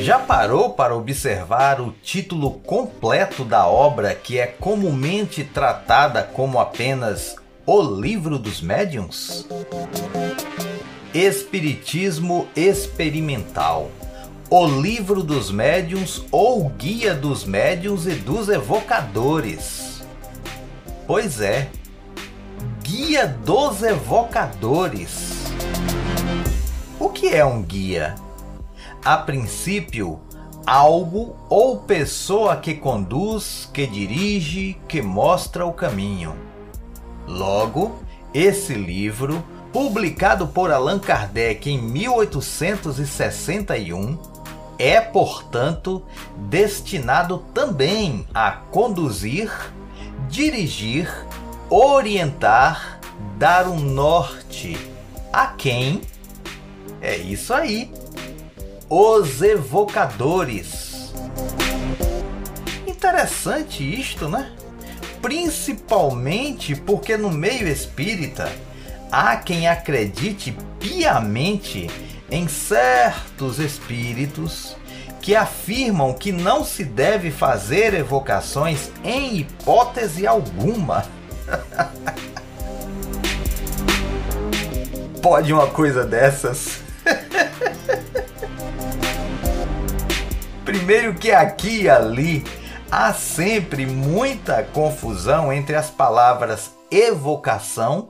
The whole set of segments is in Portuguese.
Já parou para observar o título completo da obra que é comumente tratada como apenas O Livro dos Médiuns? Espiritismo Experimental. O Livro dos Médiuns ou Guia dos Médiuns e dos Evocadores. Pois é, Guia dos Evocadores. O que é um guia? a princípio, algo ou pessoa que conduz, que dirige, que mostra o caminho. Logo, esse livro, publicado por Allan Kardec em 1861, é, portanto, destinado também a conduzir, dirigir, orientar, dar um norte a quem? É isso aí os evocadores. Interessante isto, né? Principalmente porque no meio espírita há quem acredite piamente em certos espíritos que afirmam que não se deve fazer evocações em hipótese alguma. Pode uma coisa dessas? Primeiro que aqui e ali há sempre muita confusão entre as palavras evocação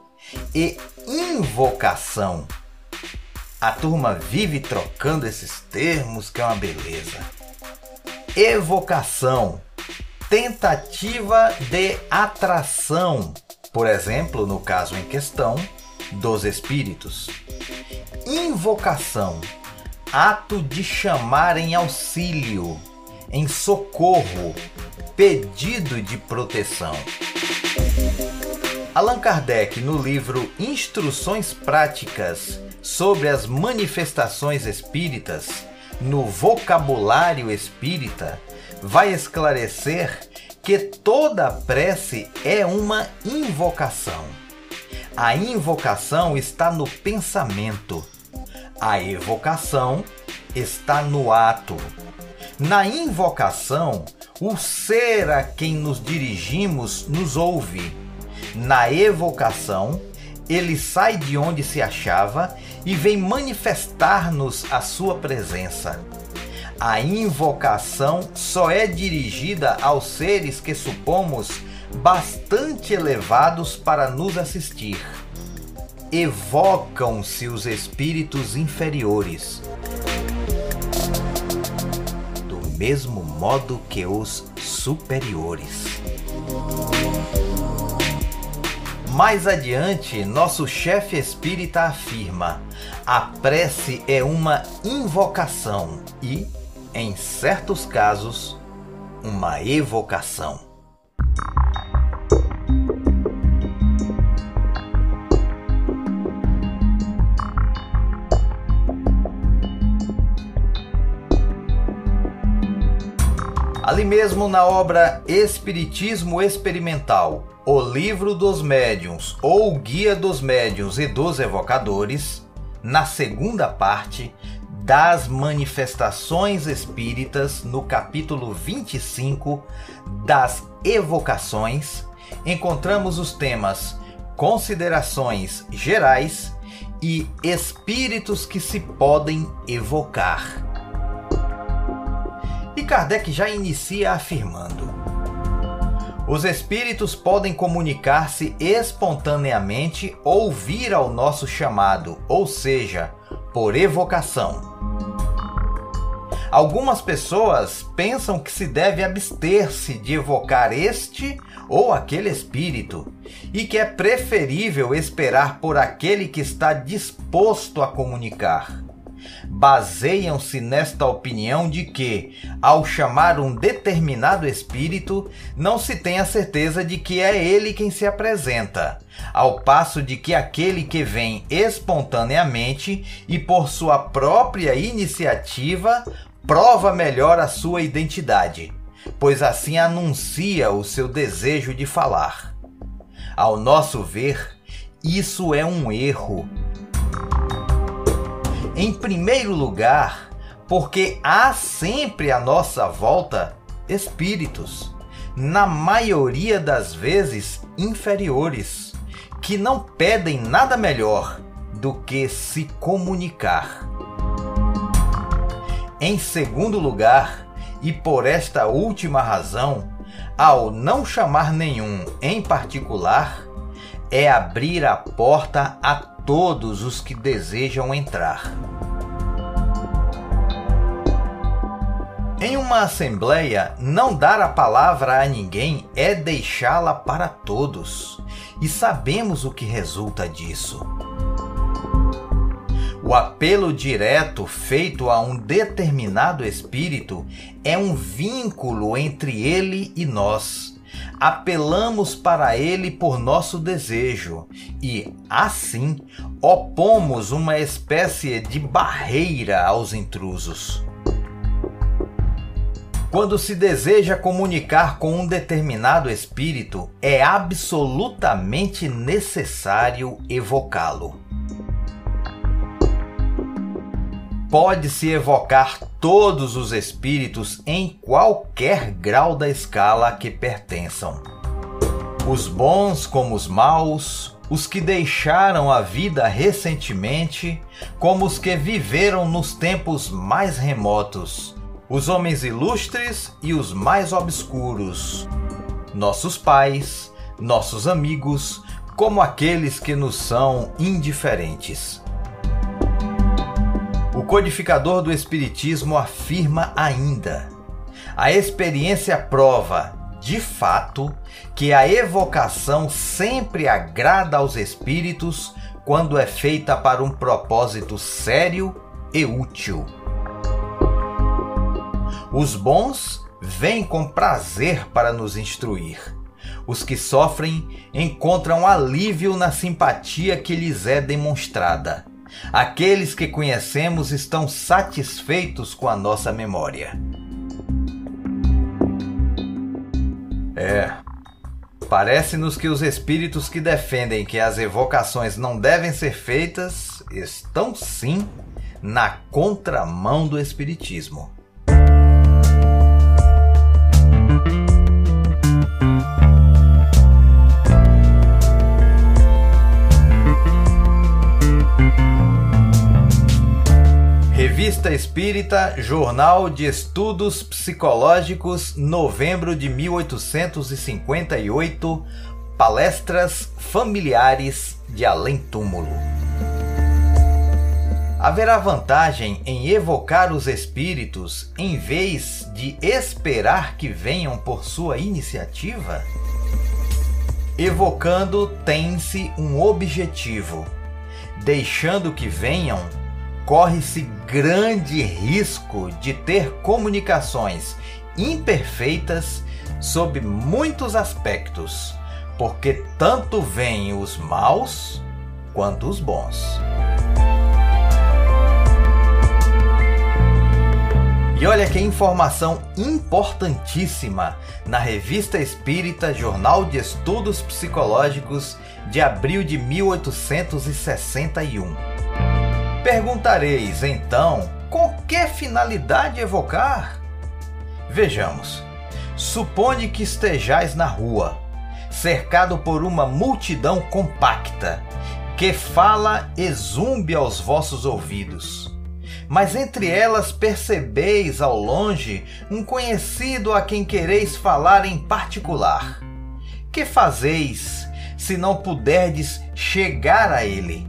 e invocação. A turma vive trocando esses termos, que é uma beleza. Evocação, tentativa de atração, por exemplo, no caso em questão, dos espíritos. Invocação, ato de chamar em auxílio, em socorro, pedido de proteção. Allan Kardec, no livro Instruções Práticas sobre as Manifestações Espíritas, no Vocabulário Espírita, vai esclarecer que toda prece é uma invocação. A invocação está no pensamento a evocação está no ato. Na invocação, o ser a quem nos dirigimos nos ouve. Na evocação, ele sai de onde se achava e vem manifestar-nos a sua presença. A invocação só é dirigida aos seres que supomos bastante elevados para nos assistir evocam-se os espíritos inferiores, do mesmo modo que os superiores. Mais adiante, nosso chefe espírita afirma: a prece é uma invocação e, em certos casos, uma evocação. Ali mesmo na obra Espiritismo Experimental, O Livro dos Médiuns ou Guia dos Médiuns e dos Evocadores, na segunda parte das Manifestações Espíritas, no capítulo 25 das Evocações, encontramos os temas Considerações Gerais e Espíritos que se podem evocar. E Kardec já inicia afirmando: Os espíritos podem comunicar-se espontaneamente ou vir ao nosso chamado, ou seja, por evocação. Algumas pessoas pensam que se deve abster-se de evocar este ou aquele espírito e que é preferível esperar por aquele que está disposto a comunicar baseiam-se nesta opinião de que, ao chamar um determinado espírito, não se tem a certeza de que é ele quem se apresenta, ao passo de que aquele que vem espontaneamente e por sua própria iniciativa prova melhor a sua identidade, pois assim anuncia o seu desejo de falar. Ao nosso ver, isso é um erro. Em primeiro lugar, porque há sempre à nossa volta espíritos, na maioria das vezes inferiores, que não pedem nada melhor do que se comunicar. Em segundo lugar, e por esta última razão, ao não chamar nenhum em particular, é abrir a porta a todos os que desejam entrar. Em uma assembleia, não dar a palavra a ninguém é deixá-la para todos, e sabemos o que resulta disso. O apelo direto feito a um determinado espírito é um vínculo entre ele e nós. Apelamos para ele por nosso desejo e, assim, opomos uma espécie de barreira aos intrusos. Quando se deseja comunicar com um determinado espírito, é absolutamente necessário evocá-lo. Pode-se evocar todos os espíritos em qualquer grau da escala a que pertençam. Os bons como os maus, os que deixaram a vida recentemente, como os que viveram nos tempos mais remotos os homens ilustres e os mais obscuros, nossos pais, nossos amigos, como aqueles que nos são indiferentes. Codificador do Espiritismo afirma ainda: a experiência prova, de fato, que a evocação sempre agrada aos espíritos quando é feita para um propósito sério e útil. Os bons vêm com prazer para nos instruir. Os que sofrem encontram alívio na simpatia que lhes é demonstrada. Aqueles que conhecemos estão satisfeitos com a nossa memória. É. Parece-nos que os espíritos que defendem que as evocações não devem ser feitas estão sim na contramão do Espiritismo. Revista Espírita, Jornal de Estudos Psicológicos, novembro de 1858, Palestras Familiares de Além Túmulo. Haverá vantagem em evocar os espíritos em vez de esperar que venham por sua iniciativa? Evocando tem-se um objetivo, deixando que venham corre-se grande risco de ter comunicações imperfeitas sob muitos aspectos, porque tanto vêm os maus quanto os bons. E olha que informação importantíssima na Revista Espírita Jornal de Estudos Psicológicos de abril de 1861. Perguntareis então com que finalidade evocar? Vejamos. Supone que estejais na rua, cercado por uma multidão compacta, que fala e zumbe aos vossos ouvidos. Mas entre elas percebeis ao longe um conhecido a quem quereis falar em particular. Que fazeis se não puderdes chegar a ele?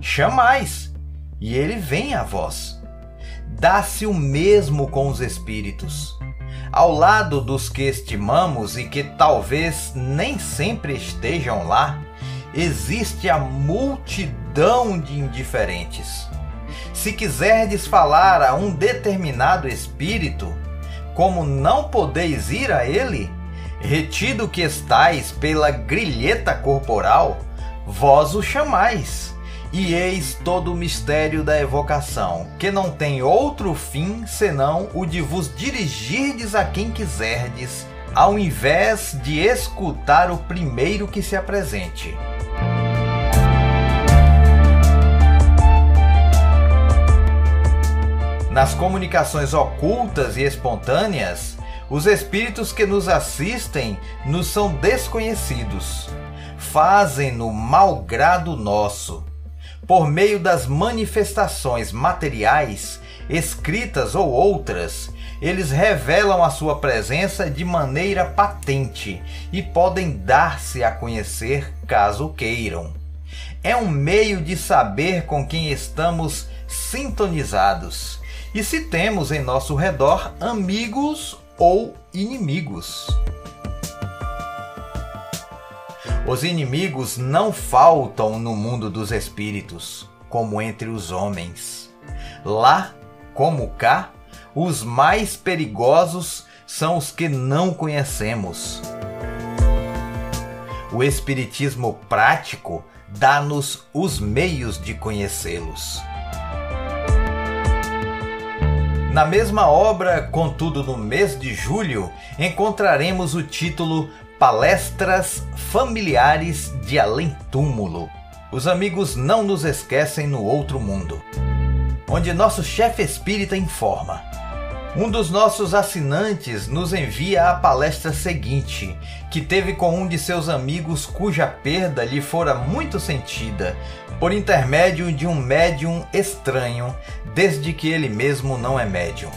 Chamais e ele vem a vós. Dá-se o mesmo com os espíritos. Ao lado dos que estimamos e que talvez nem sempre estejam lá, existe a multidão de indiferentes. Se quiserdes falar a um determinado espírito, como não podeis ir a ele, retido que estais pela grilheta corporal, vós o chamais E eis todo o mistério da evocação, que não tem outro fim senão o de vos dirigirdes a quem quiserdes, ao invés de escutar o primeiro que se apresente. Nas comunicações ocultas e espontâneas, os espíritos que nos assistem nos são desconhecidos. Fazem-no malgrado nosso por meio das manifestações materiais, escritas ou outras, eles revelam a sua presença de maneira patente e podem dar-se a conhecer caso queiram. É um meio de saber com quem estamos sintonizados e se temos em nosso redor amigos ou inimigos. Os inimigos não faltam no mundo dos espíritos, como entre os homens. Lá, como cá, os mais perigosos são os que não conhecemos. O Espiritismo prático dá-nos os meios de conhecê-los. Na mesma obra, contudo, no mês de julho, encontraremos o título Palestras Familiares de Além Túmulo. Os amigos não nos esquecem no outro mundo. Onde nosso chefe espírita informa. Um dos nossos assinantes nos envia a palestra seguinte, que teve com um de seus amigos cuja perda lhe fora muito sentida, por intermédio de um médium estranho, desde que ele mesmo não é médium.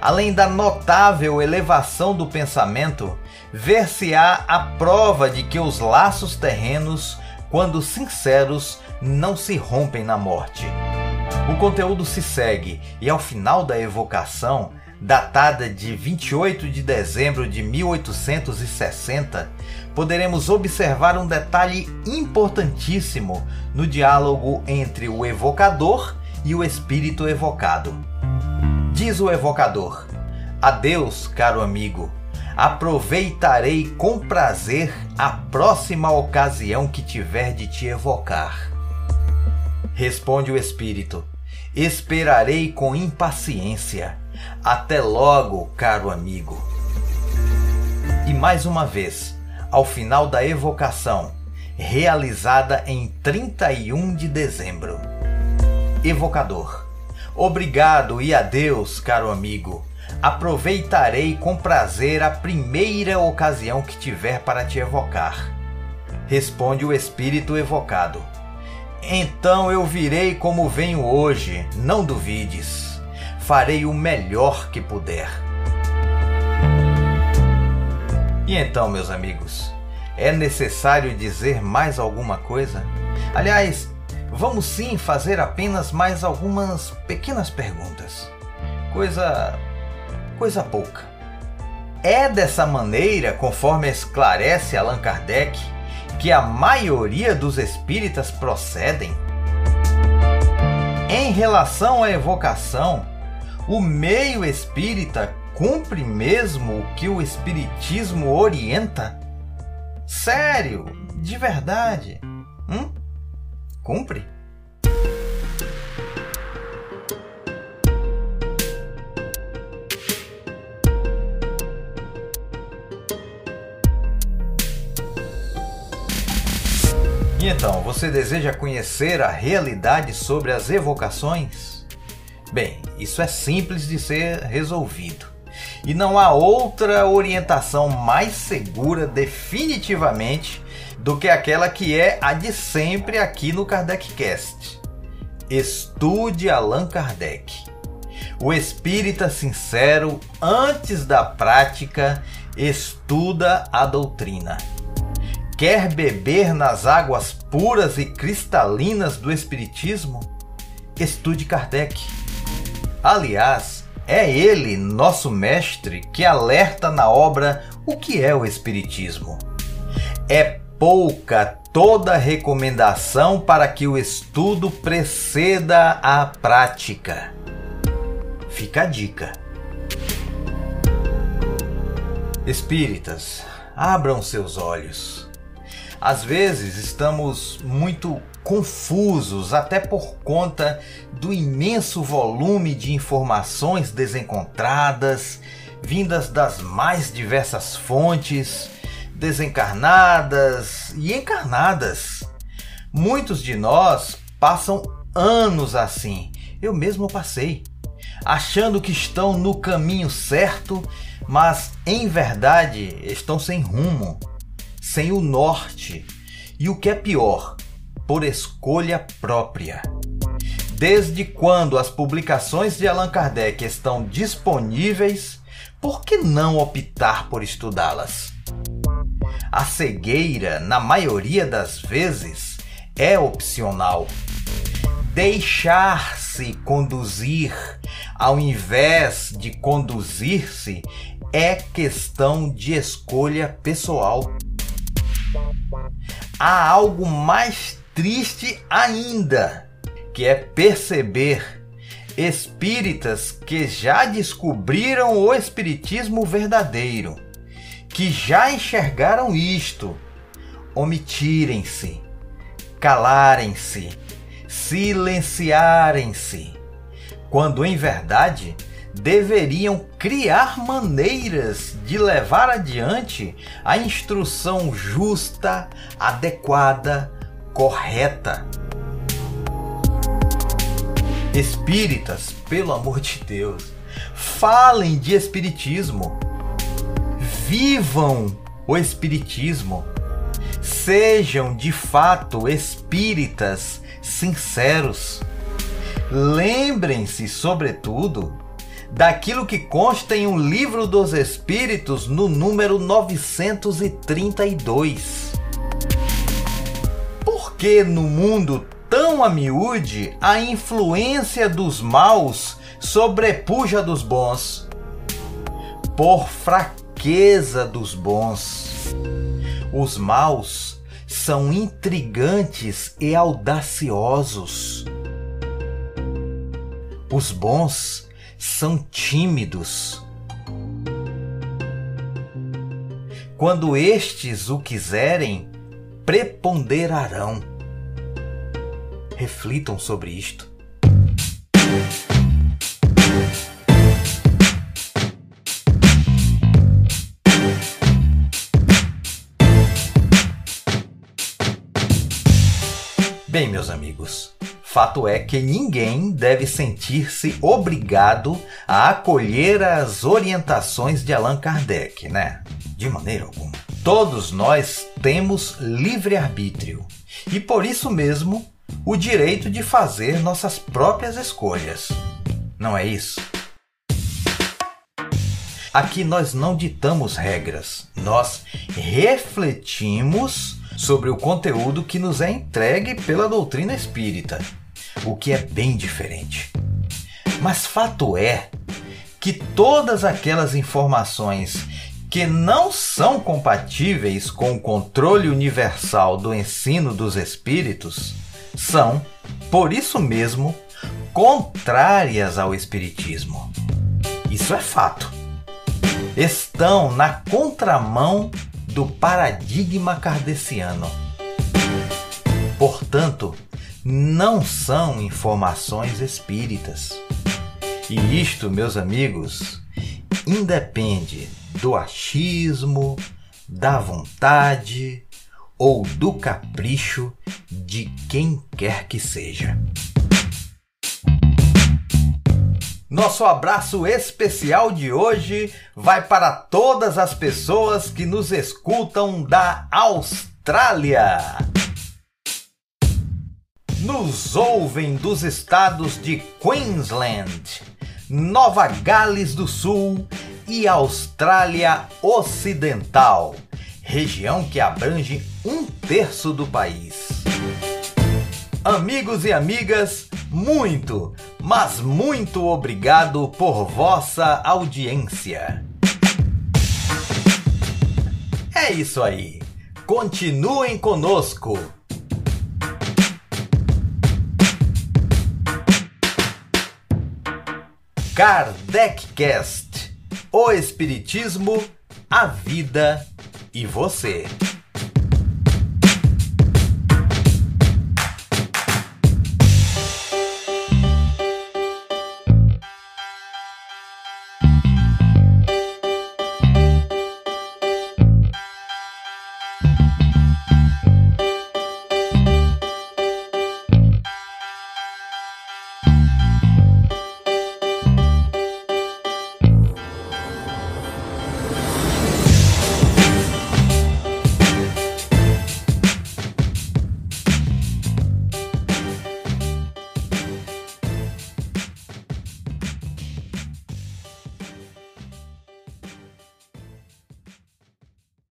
Além da notável elevação do pensamento, ver-se-á a prova de que os laços terrenos, quando sinceros, não se rompem na morte. O conteúdo se segue e ao final da evocação, datada de 28 de dezembro de 1860, poderemos observar um detalhe importantíssimo no diálogo entre o evocador e o espírito evocado. Diz o evocador: Adeus, caro amigo aproveitarei com prazer a próxima ocasião que tiver de te evocar. Responde o Espírito: Esperarei com impaciência. Até logo, caro amigo. E mais uma vez, ao final da evocação, realizada em 31 de dezembro. Evocador: Obrigado e adeus, caro amigo aproveitarei com prazer a primeira ocasião que tiver para te evocar. Responde o espírito evocado. Então eu virei como venho hoje, não duvides. Farei o melhor que puder. E então, meus amigos, é necessário dizer mais alguma coisa? Aliás, vamos sim fazer apenas mais algumas pequenas perguntas. Coisa coisa pouca. É dessa maneira, conforme esclarece Allan Kardec, que a maioria dos espíritas procedem? Em relação à evocação, o meio espírita cumpre mesmo o que o espiritismo orienta? Sério, de verdade? Hum? Cumpre? E então, você deseja conhecer a realidade sobre as evocações? Bem, isso é simples de ser resolvido. E não há outra orientação mais segura, definitivamente, do que aquela que é a de sempre aqui no KardecCast. Estude Allan Kardec. O espírita sincero, antes da prática, estuda a doutrina. Quer beber nas águas puras e cristalinas do Espiritismo? Estude Kardec. Aliás, é ele, nosso mestre, que alerta na obra o que é o Espiritismo. É pouca toda recomendação para que o estudo preceda a prática. Fica a dica. Espíritas, abram seus olhos às vezes estamos muito confusos, até por conta do imenso volume de informações desencontradas, vindas das mais diversas fontes, desencarnadas e encarnadas. Muitos de nós passam anos assim, eu mesmo passei, achando que estão no caminho certo, mas em verdade estão sem rumo, sem o norte e o que é pior, por escolha própria. Desde quando as publicações de Allan Kardec estão disponíveis, por que não optar por estudá-las? A cegueira, na maioria das vezes, é opcional. Deixar-se conduzir ao invés de conduzir-se é questão de escolha pessoal. Há algo mais triste ainda, que é perceber espíritas que já descobriram o espiritismo verdadeiro, que já enxergaram isto, omitirem-se, calarem-se, silenciarem-se, quando em verdade deveriam criar maneiras de levar adiante a instrução justa, adequada, correta. Espíritas, pelo amor de Deus, falem de Espiritismo. Vivam o Espiritismo. Sejam de fato espíritas sinceros. Lembrem-se, sobretudo, daquilo que consta em um livro dos Espíritos no número 932. Por que no mundo tão a miúde a influência dos maus sobrepuja dos bons? Por fraqueza dos bons. Os maus são intrigantes e audaciosos. Os bons são tímidos. Quando estes o quiserem, preponderarão. Reflitam sobre isto. Bem, meus amigos, Fato é que ninguém deve sentir-se obrigado a acolher as orientações de Allan Kardec, né? De maneira alguma. Todos nós temos livre-arbítrio e por isso mesmo o direito de fazer nossas próprias escolhas. Não é isso? Aqui nós não ditamos regras, nós refletimos sobre o conteúdo que nos é entregue pela doutrina espírita o que é bem diferente. Mas fato é que todas aquelas informações que não são compatíveis com o controle universal do ensino dos espíritos são, por isso mesmo, contrárias ao espiritismo. Isso é fato. Estão na contramão do paradigma kardeciano. Portanto, não são informações espíritas. E isto, meus amigos, independe do achismo, da vontade ou do capricho de quem quer que seja. Nosso abraço especial de hoje vai para todas as pessoas que nos escutam da Austrália nos ouvem dos estados de Queensland, Nova Gales do Sul e Austrália Ocidental, região que abrange um terço do país. Amigos e amigas, muito, mas muito obrigado por vossa audiência. É isso aí. Continuem conosco. KardecCast: O Espiritismo, a Vida e Você.